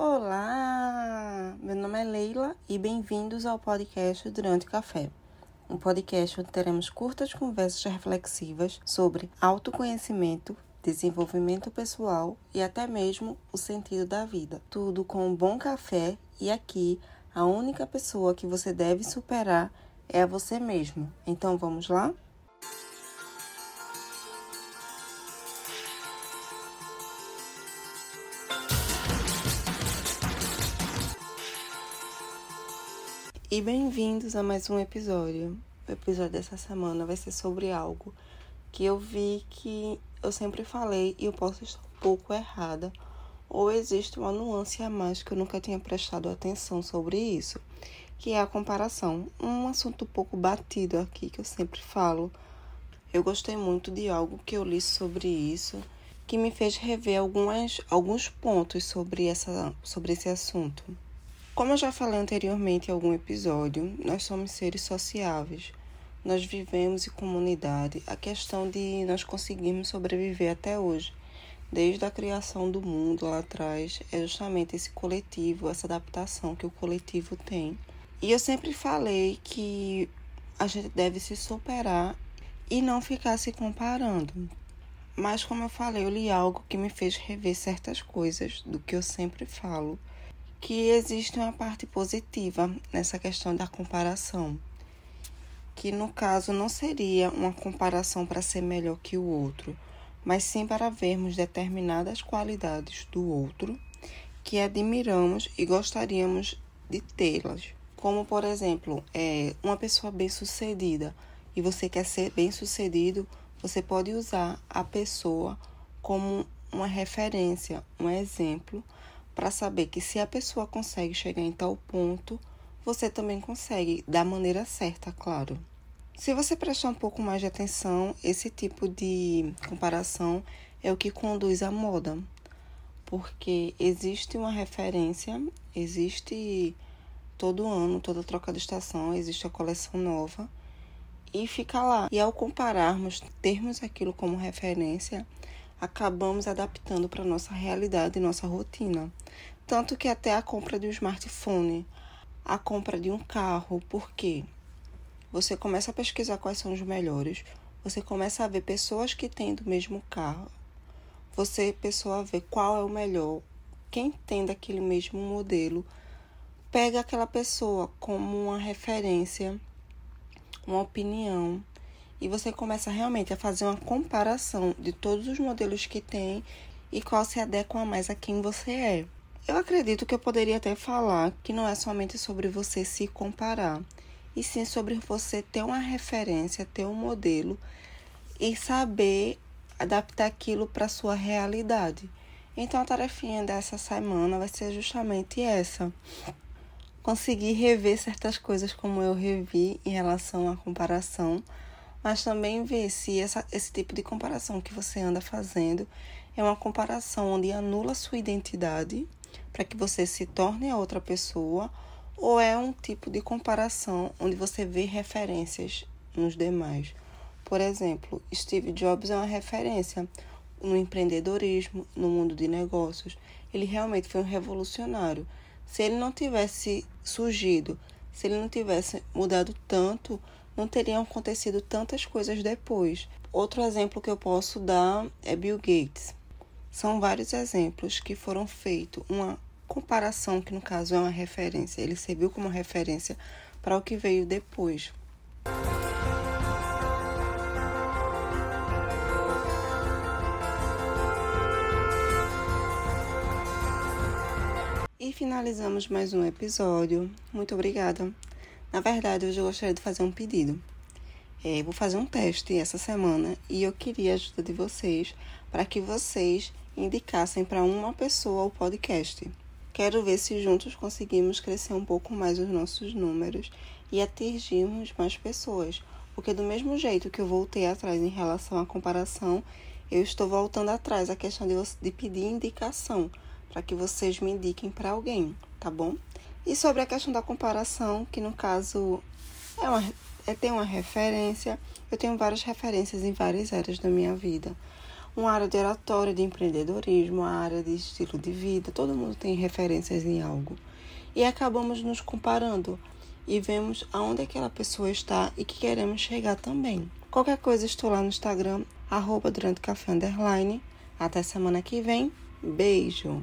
Olá! Meu nome é Leila e bem-vindos ao podcast Durante o Café. Um podcast onde teremos curtas conversas reflexivas sobre autoconhecimento, desenvolvimento pessoal e até mesmo o sentido da vida. Tudo com um bom café e aqui a única pessoa que você deve superar é a você mesmo. Então vamos lá? E bem-vindos a mais um episódio. O episódio dessa semana vai ser sobre algo que eu vi que eu sempre falei e eu posso estar um pouco errada, ou existe uma nuance a mais que eu nunca tinha prestado atenção sobre isso, que é a comparação. Um assunto um pouco batido aqui que eu sempre falo. Eu gostei muito de algo que eu li sobre isso, que me fez rever algumas, alguns pontos sobre, essa, sobre esse assunto. Como eu já falei anteriormente em algum episódio, nós somos seres sociáveis. Nós vivemos em comunidade. A questão de nós conseguirmos sobreviver até hoje, desde a criação do mundo lá atrás, é justamente esse coletivo, essa adaptação que o coletivo tem. E eu sempre falei que a gente deve se superar e não ficar se comparando. Mas como eu falei, eu li algo que me fez rever certas coisas do que eu sempre falo que existe uma parte positiva nessa questão da comparação, que no caso não seria uma comparação para ser melhor que o outro, mas sim para vermos determinadas qualidades do outro que admiramos e gostaríamos de tê-las. Como, por exemplo, é, uma pessoa bem-sucedida e você quer ser bem-sucedido, você pode usar a pessoa como uma referência, um exemplo para saber que se a pessoa consegue chegar em tal ponto, você também consegue, da maneira certa, claro. Se você prestar um pouco mais de atenção, esse tipo de comparação é o que conduz à moda, porque existe uma referência, existe todo ano, toda troca de estação, existe a coleção nova e fica lá. E ao compararmos, termos aquilo como referência, acabamos adaptando para nossa realidade e nossa rotina. Tanto que até a compra de um smartphone, a compra de um carro, por quê? Você começa a pesquisar quais são os melhores, você começa a ver pessoas que têm do mesmo carro, você pessoa ver qual é o melhor, quem tem daquele mesmo modelo, pega aquela pessoa como uma referência, uma opinião e você começa realmente a fazer uma comparação de todos os modelos que tem e qual se adequa mais a quem você é. Eu acredito que eu poderia até falar que não é somente sobre você se comparar, e sim sobre você ter uma referência, ter um modelo e saber adaptar aquilo para sua realidade. Então a tarefinha dessa semana vai ser justamente essa. Conseguir rever certas coisas como eu revi em relação à comparação mas também ver se essa, esse tipo de comparação que você anda fazendo é uma comparação onde anula sua identidade para que você se torne a outra pessoa ou é um tipo de comparação onde você vê referências nos demais. Por exemplo, Steve Jobs é uma referência no empreendedorismo, no mundo de negócios. Ele realmente foi um revolucionário. Se ele não tivesse surgido, se ele não tivesse mudado tanto, não teriam acontecido tantas coisas depois. Outro exemplo que eu posso dar é Bill Gates. São vários exemplos que foram feitos, uma comparação que no caso é uma referência. Ele serviu como referência para o que veio depois. E finalizamos mais um episódio. Muito obrigada. Na verdade, hoje eu gostaria de fazer um pedido. É, vou fazer um teste essa semana e eu queria a ajuda de vocês para que vocês indicassem para uma pessoa o podcast. Quero ver se juntos conseguimos crescer um pouco mais os nossos números e atingirmos mais pessoas. Porque do mesmo jeito que eu voltei atrás em relação à comparação, eu estou voltando atrás a questão de, de pedir indicação para que vocês me indiquem para alguém, tá bom? E sobre a questão da comparação, que no caso é uma, é, tem uma referência, eu tenho várias referências em várias áreas da minha vida. uma área de oratória, de empreendedorismo, uma área de estilo de vida. Todo mundo tem referências em algo. E acabamos nos comparando e vemos aonde aquela pessoa está e que queremos chegar também. Qualquer coisa, estou lá no Instagram, arroba durante café underline. Até semana que vem. Beijo!